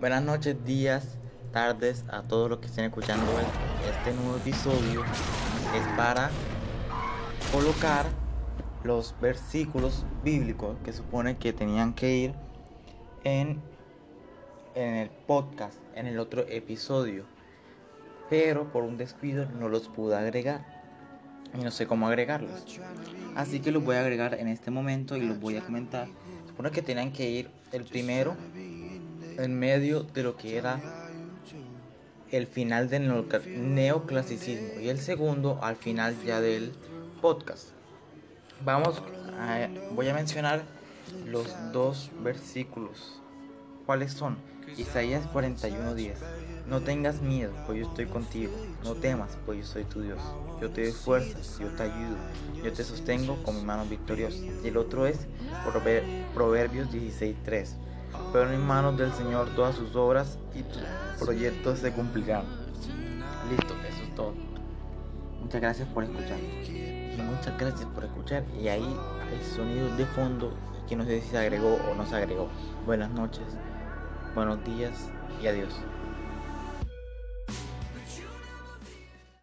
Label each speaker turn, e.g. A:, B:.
A: Buenas noches, días, tardes a todos los que estén escuchando este nuevo episodio. Es para colocar los versículos bíblicos que supone que tenían que ir en, en el podcast, en el otro episodio. Pero por un descuido no los pude agregar y no sé cómo agregarlos. Así que los voy a agregar en este momento y los voy a comentar. Supone que tenían que ir el primero en medio de lo que era el final del neoclasicismo y el segundo al final ya del podcast. Vamos, a, voy a mencionar los dos versículos. ¿Cuáles son? Isaías 41:10. No tengas miedo, pues yo estoy contigo. No temas, pues yo soy tu Dios. Yo te doy fuerzas, yo te ayudo. Yo te sostengo con mi mano victoriosa. Y el otro es Proverbios 16:3 pero en manos del Señor todas sus obras y tus proyectos se cumplirán. Listo, eso es todo. Muchas gracias por escuchar. Y muchas gracias por escuchar. Y ahí hay sonidos de fondo que no sé si se agregó o no se agregó. Buenas noches, buenos días y adiós.